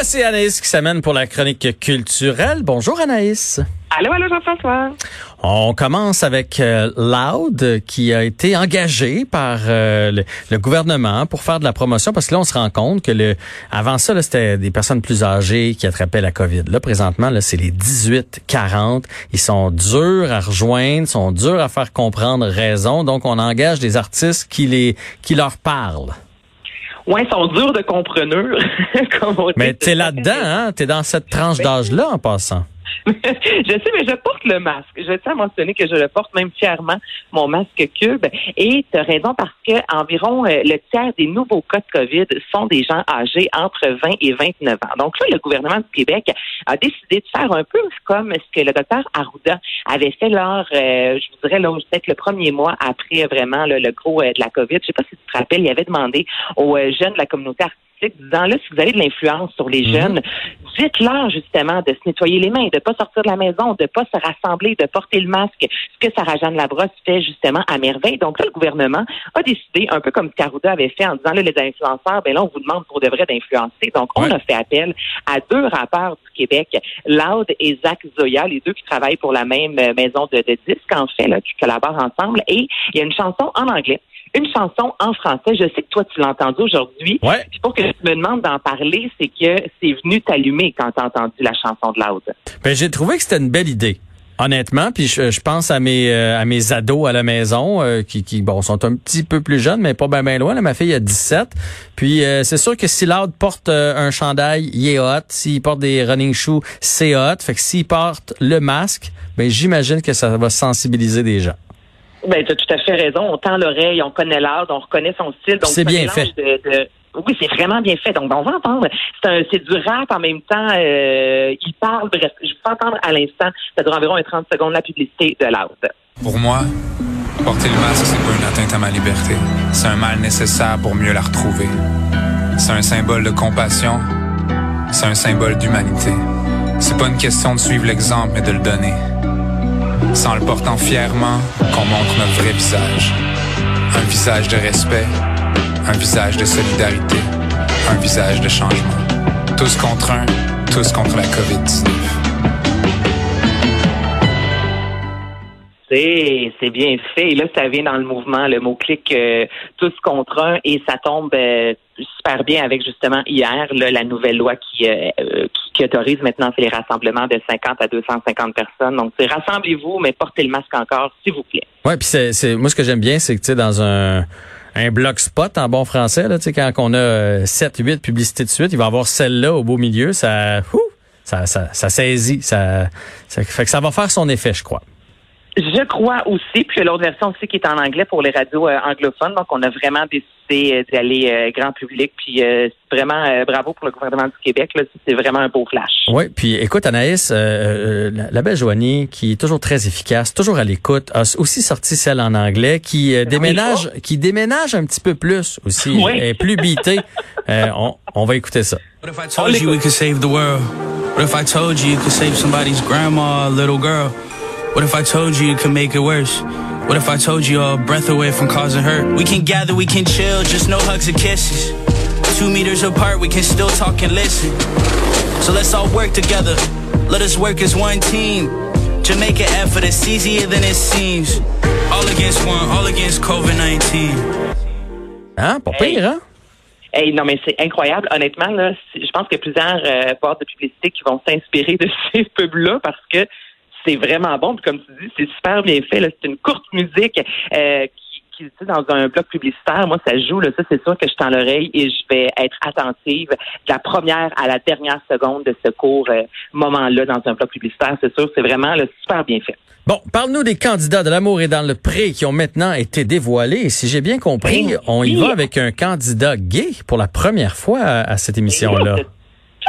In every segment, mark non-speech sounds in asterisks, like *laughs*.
voici Anaïs qui s'amène pour la chronique culturelle. Bonjour Anaïs. Allô, allô Jean-François. On commence avec euh, Loud qui a été engagé par euh, le, gouvernement pour faire de la promotion parce que là on se rend compte que le avant ça c'était des personnes plus âgées qui attrapaient la Covid. Là présentement là c'est les 18-40, ils sont durs à rejoindre, sont durs à faire comprendre raison. Donc on engage des artistes qui les qui leur parlent. Ouais, sont durs de compreneur. *laughs* comme on Mais t'es là-dedans, hein? T'es dans cette tranche ben, d'âge-là en passant. *laughs* je sais, mais je porte le masque. Je tiens à mentionner que je le porte même fièrement, mon masque cube. Et tu as raison parce que environ euh, le tiers des nouveaux cas de COVID sont des gens âgés entre 20 et 29 ans. Donc là, le gouvernement du Québec a décidé de faire un peu comme ce que le docteur Arruda avait fait lors, euh, je vous dirais, là, peut-être le premier mois après vraiment le gros euh, de la COVID. Je sais pas si tu te rappelles, il avait demandé aux jeunes de la communauté artistique disant-là, si vous avez de l'influence sur les mhm. jeunes, dites-leur justement de se nettoyer les mains, de pas sortir de la maison, de pas se rassembler, de porter le masque, ce que Sarah-Jeanne Labrosse fait justement à merveille. Donc là, le gouvernement a décidé, un peu comme Carouda avait fait en disant, là, les influenceurs, ben là, on vous demande pour de vrai d'influencer. Donc, on a fait appel à deux rappeurs du Québec, Loud et Zach Zoya, les deux qui travaillent pour la même euh, maison de, de disques, en fait, là, qui collaborent ensemble. Et il y a une chanson en anglais une chanson en français. Je sais que toi, tu l'as entendue aujourd'hui. Ouais. Puis pour que tu me demandes d'en parler, c'est que c'est venu t'allumer quand tu as entendu la chanson de Loud. Ben, j'ai trouvé que c'était une belle idée. Honnêtement, puis je, pense à mes euh, à mes ados à la maison euh, qui, qui bon sont un petit peu plus jeunes mais pas bien ben loin. Là, ma fille a 17. Puis euh, c'est sûr que si Loud porte un chandail, il est hot. S'il porte des running shoes, c'est hot. Fait que s'il porte le masque, ben j'imagine que ça va sensibiliser des gens. Ben, tu as tout à fait raison. On tend l'oreille, on connaît l'art, on reconnaît son style. Donc, c'est bien fait. Oui, c'est vraiment bien fait. Donc, on va entendre. C'est du rap en même temps. Euh, il parle. Bref, je vais entendre à l'instant. Ça dure environ 30 secondes la publicité de l'art. Pour moi, porter le masque, c'est pas une atteinte à ma liberté. C'est un mal nécessaire pour mieux la retrouver. C'est un symbole de compassion. C'est un symbole d'humanité. C'est pas une question de suivre l'exemple, mais de le donner. C'est en le portant fièrement qu'on montre notre vrai visage. Un visage de respect, un visage de solidarité, un visage de changement. Tous contre un, tous contre la COVID-19. C'est bien fait. Et là, ça vient dans le mouvement, le mot-clic euh, tous contre un, et ça tombe euh, super bien avec justement hier la nouvelle loi qui, euh, qui, autorise maintenant les rassemblements de 50 à 250 personnes. Donc, c'est rassemblez-vous, mais portez le masque encore, s'il vous plaît. Ouais, puis c'est moi ce que j'aime bien, c'est que tu sais dans un un bloc spot en bon français là, tu sais quand on a 7 8 publicités de suite, il va y avoir celle-là au beau milieu, ça ça, ça, ça saisit, ça, ça fait que ça va faire son effet, je crois. Je crois aussi, puis l'autre version aussi qui est en anglais pour les radios euh, anglophones. Donc, on a vraiment décidé euh, d'aller euh, grand public. Puis vraiment bravo pour le gouvernement du Québec. C'est vraiment un beau flash. Oui, puis écoute, Anaïs, la belle Joanie, qui est toujours très efficace, toujours à l'écoute, a aussi sorti celle en anglais, qui déménage, qui déménage un petit peu plus aussi, oui. est plus beatée. on, on va écouter ça. What if I told you we could save the world? What if I told you you could save somebody's grandma, little girl? What if I told you you could make it worse? What if I told you a breath away from causing hurt? We can gather, we can chill, just no hugs and kisses. Two meters apart, we can still talk and listen. So let's all work together. Let us work as one team. To make an effort, it's easier than it seems. All against one, all against COVID-19. Hein? Pas pire, hein? Hey, non, mais c'est incroyable. Honnêtement, là, je pense qu'il y a plusieurs euh, portes de publicité qui vont s'inspirer de *laughs* ces pubs-là parce que c'est vraiment bon. Puis comme tu dis, c'est super bien fait. C'est une courte musique euh, qui, qui dans un bloc publicitaire, moi, ça joue. Là, ça, c'est sûr que je tends l'oreille et je vais être attentive de la première à la dernière seconde de ce court euh, moment-là dans un bloc publicitaire. C'est sûr, c'est vraiment super bien fait. Bon, parle-nous des candidats de l'amour et dans le pré qui ont maintenant été dévoilés. Et si j'ai bien compris, on y va avec un candidat gay pour la première fois à cette émission-là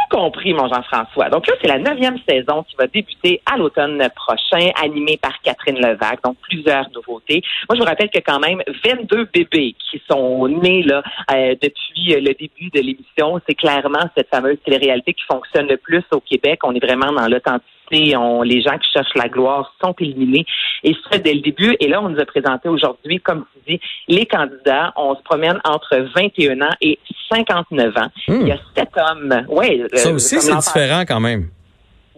compris, mon Jean-François. Donc là, c'est la neuvième saison qui va débuter à l'automne prochain, animée par Catherine Levac. Donc, plusieurs nouveautés. Moi, je vous rappelle que quand même 22 bébés qui sont nés là euh, depuis le début de l'émission. C'est clairement cette fameuse télé-réalité qui fonctionne le plus au Québec. On est vraiment dans l'authenticité On, les gens qui cherchent la gloire sont éliminés. Et ça, dès le début. Et là, on nous a présenté aujourd'hui, comme tu dis, les candidats. On se promène entre 21 ans et 59 ans. Hmm. Il y a sept hommes. Ouais, ça euh, aussi, c'est différent quand même.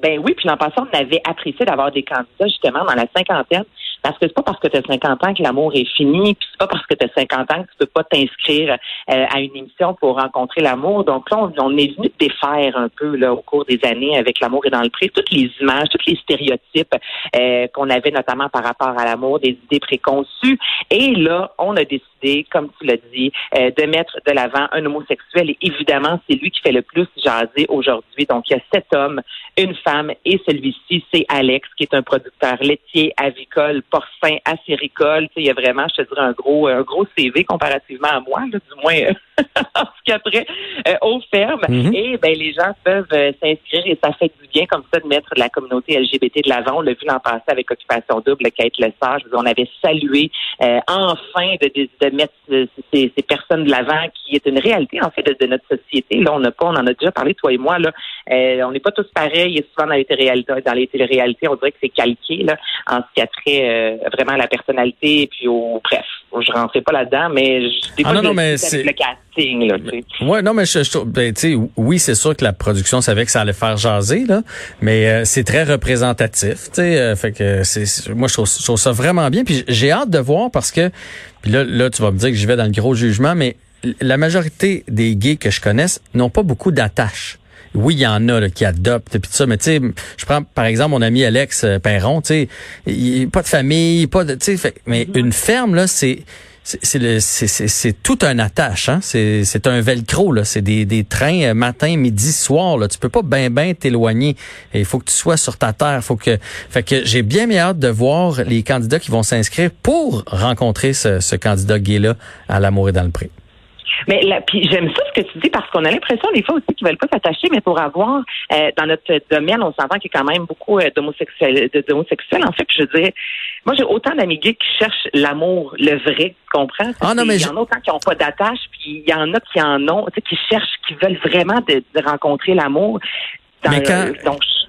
Ben oui, puis l'an passé, on avait apprécié d'avoir des candidats justement dans la cinquantaine parce que c'est pas parce que tu as 50 ans que l'amour est fini, puis c'est pas parce que tu as 50 ans que tu peux pas t'inscrire euh, à une émission pour rencontrer l'amour. Donc là, on, est venu défaire un peu là au cours des années avec l'amour et dans le prix toutes les images, tous les stéréotypes euh, qu'on avait notamment par rapport à l'amour, des idées préconçues. Et là, on a décidé, comme tu l'as dit, euh, de mettre de l'avant un homosexuel. Et évidemment, c'est lui qui fait le plus jaser aujourd'hui. Donc, il y a sept hommes, une femme, et celui-ci, c'est Alex, qui est un producteur laitier, avicole, porcin, acéricole. Il y a vraiment, je te dirais, un gros, un gros CV comparativement à moi, du moins *laughs* en ce qu'après euh, aux fermes. Mm-hmm. Et ben les gens peuvent euh, s'inscrire et ça fait du bien comme ça de mettre la communauté LGBT de l'avant. On l'a vu l'an passé avec Occupation Double, Kate Lessage. On avait salué euh, enfin de, de, mettre ces, ces, personnes de l'avant qui est une réalité en fait de, notre société. Là, on n'a pas, on en a déjà parlé toi et moi. Là, on n'est pas tous pareils. Et souvent dans les téléréalités, dans les téléréalités, on dirait que c'est calqué là en ce qui a trait euh, vraiment la personnalité, puis au bref, je rentrais pas là-dedans, mais je, des ah, non, mais c'est le casting là. Ouais, non, mais je, je ben, tu sais, oui, c'est sûr que la production savait que ça allait faire jaser là, mais euh, c'est très représentatif, tu sais, euh, fait que c'est, moi je trouve, je trouve, ça vraiment bien, puis j'ai hâte de voir parce que, puis là, là, tu vas me dire que j'y vais dans le gros jugement, mais la majorité des gays que je connaisse n'ont pas beaucoup d'attaches oui, il y en a là, qui adoptent puis ça, mais tu sais, je prends par exemple mon ami Alex euh, Perron, tu sais, pas de famille, pas de, tu sais, mais mm-hmm. une ferme là, c'est c'est tout un attache, hein? C'est un velcro, là. C'est des, des trains euh, matin, midi, soir, là. Tu peux pas ben ben t'éloigner. Il faut que tu sois sur ta terre. Faut que, fait que j'ai bien mis hâte de voir les candidats qui vont s'inscrire pour rencontrer ce, ce candidat gay-là à l'amour et dans le prix. Mais là, puis j'aime ça ce que tu dis parce qu'on a l'impression des fois aussi qu'ils veulent pas s'attacher, mais pour avoir euh, dans notre domaine, on s'entend qu'il y a quand même beaucoup euh, d'homosexuels, d'homosexuels. En fait, je veux dire, moi j'ai autant d'amis gays qui cherchent l'amour, le vrai, tu comprends? Ah non, mais il y en a autant qui n'ont pas d'attache, puis il y en a qui en ont, tu sais, qui cherchent, qui veulent vraiment de, rencontrer l'amour. Mais quand,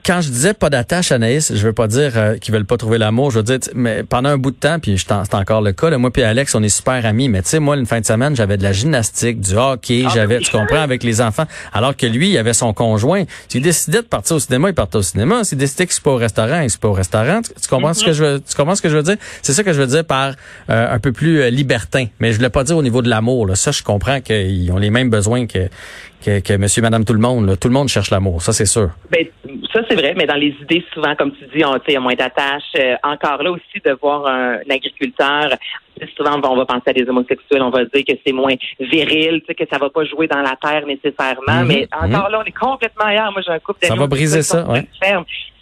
quand je disais pas d'attache, Anaïs, je veux pas dire euh, qu'ils veulent pas trouver l'amour. Je veux dire, mais pendant un bout de temps, puis c'est encore le cas, là, moi puis Alex, on est super amis. Mais tu sais, moi, une fin de semaine, j'avais de la gymnastique, du hockey, ah, j'avais, tu comprends, avec les enfants. Alors que lui, il avait son conjoint. S'il décidait de partir au cinéma, il partait au cinéma. S'il décidait qu'il se pas au restaurant, il se pas au restaurant. Tu, comprends ce que mm-hmm. je veux, tu comprends ce que je veux dire? C'est ça que je veux dire par euh, un peu plus euh, libertin. Mais je voulais pas dire au niveau de l'amour. Ça, je comprends qu'ils ont les mêmes besoins que que, que monsieur, madame, tout le monde. Tout le monde cherche l'amour, ça c'est sûr. Ben, ça c'est vrai, mais dans les idées, souvent, comme tu dis, on il y a moins d'attaches. Euh, encore là aussi, de voir un, agriculteur, souvent on va penser à des homosexuels, on va dire que c'est moins viril, que ça va pas jouer dans la terre nécessairement. Mhm, mais encore mhm. là, on est complètement ailleurs. Moi, j'ai un couple Ça va briser ça, ouais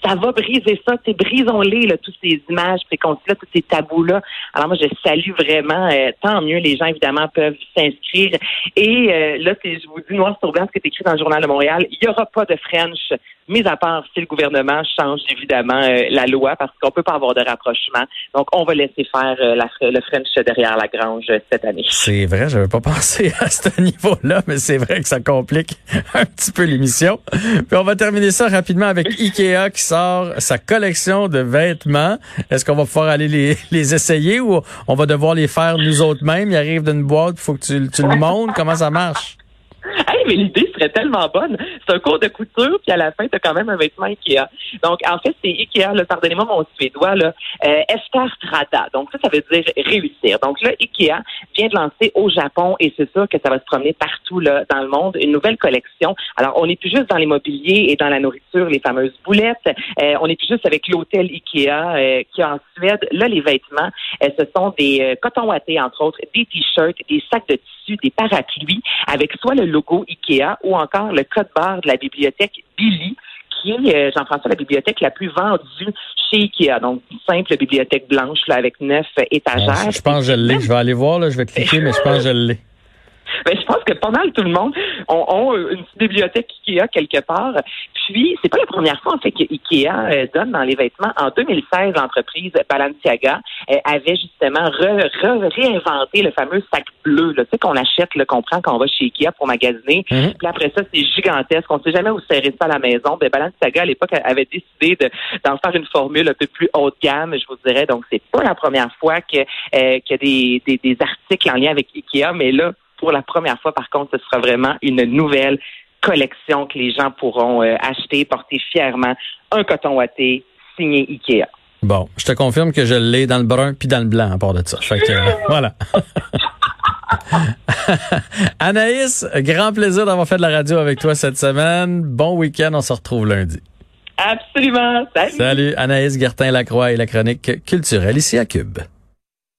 ça va briser ça. C'est brisons-les, là, toutes ces images préconçues-là, tous ces tabous-là. Alors moi, je salue vraiment. Euh, tant mieux, les gens, évidemment, peuvent s'inscrire. Et euh, là, je vous dis noir sur blanc ce qui est écrit dans le Journal de Montréal. Il n'y aura pas de French mis à part si le gouvernement change évidemment euh, la loi parce qu'on peut pas avoir de rapprochement. Donc, on va laisser faire euh, le French derrière la grange euh, cette année. C'est vrai, je n'avais pas *laughs* pensé à ce niveau-là, mais c'est vrai que ça complique *laughs* un petit peu l'émission. Puis on va terminer ça rapidement avec *laughs* Ikea qui sa collection de vêtements. Est-ce qu'on va pouvoir aller *laughs* les, essayer ou on va devoir les faire nous autres mêmes? Ils arrivent d'une boîte, il faut que tu, le montres. Comment ça marche? Hey, mais l'idée tellement bonne. C'est un cours de couture, puis à la fin, tu quand même un vêtement Ikea. Donc, en fait, c'est Ikea, là, pardonnez-moi mon suédois, là, euh, Trada. Donc, ça, ça veut dire réussir. Donc là, Ikea vient de lancer au Japon, et c'est sûr que ça va se promener partout là, dans le monde, une nouvelle collection. Alors, on n'est plus juste dans l'immobilier et dans la nourriture, les fameuses boulettes. Euh, on n'est plus juste avec l'hôtel Ikea euh, qui est en Suède. Là, les vêtements, euh, ce sont des euh, cotons wattés, entre autres, des t-shirts, des sacs de tissu, des parapluies, avec soit le logo IKEA encore le code barre de la bibliothèque Billy qui est, euh, Jean-François, la bibliothèque la plus vendue chez IKEA. Donc, simple bibliothèque blanche là, avec neuf étagères. je pense que je l'ai. Je vais aller voir, là, je vais cliquer, mais je pense que je l'ai. Ben, je pense que pas mal tout le monde ont, une bibliothèque Ikea quelque part. Puis, c'est pas la première fois, en fait, que Ikea euh, donne dans les vêtements. En 2016, l'entreprise Balenciaga euh, avait justement réinventé le fameux sac bleu, tu sais, qu'on achète, qu'on prend quand on va chez Ikea pour magasiner. Mm-hmm. Puis après ça, c'est gigantesque. On sait jamais où serrer ça à la maison. Ben, Balenciaga, à l'époque, avait décidé d'en faire une formule un peu plus haut de gamme, je vous dirais. Donc, c'est pas la première fois que euh, qu'il y a des, des, des articles en lien avec Ikea, mais là, pour la première fois, par contre, ce sera vraiment une nouvelle collection que les gens pourront euh, acheter, porter fièrement. Un coton ouaté signé Ikea. Bon, je te confirme que je l'ai dans le brun puis dans le blanc à part de ça. Fait que, euh, voilà. *laughs* Anaïs, grand plaisir d'avoir fait de la radio avec toi cette semaine. Bon week-end, on se retrouve lundi. Absolument. Salut. Salut, Anaïs Gertin-Lacroix et la chronique culturelle ici à Cube.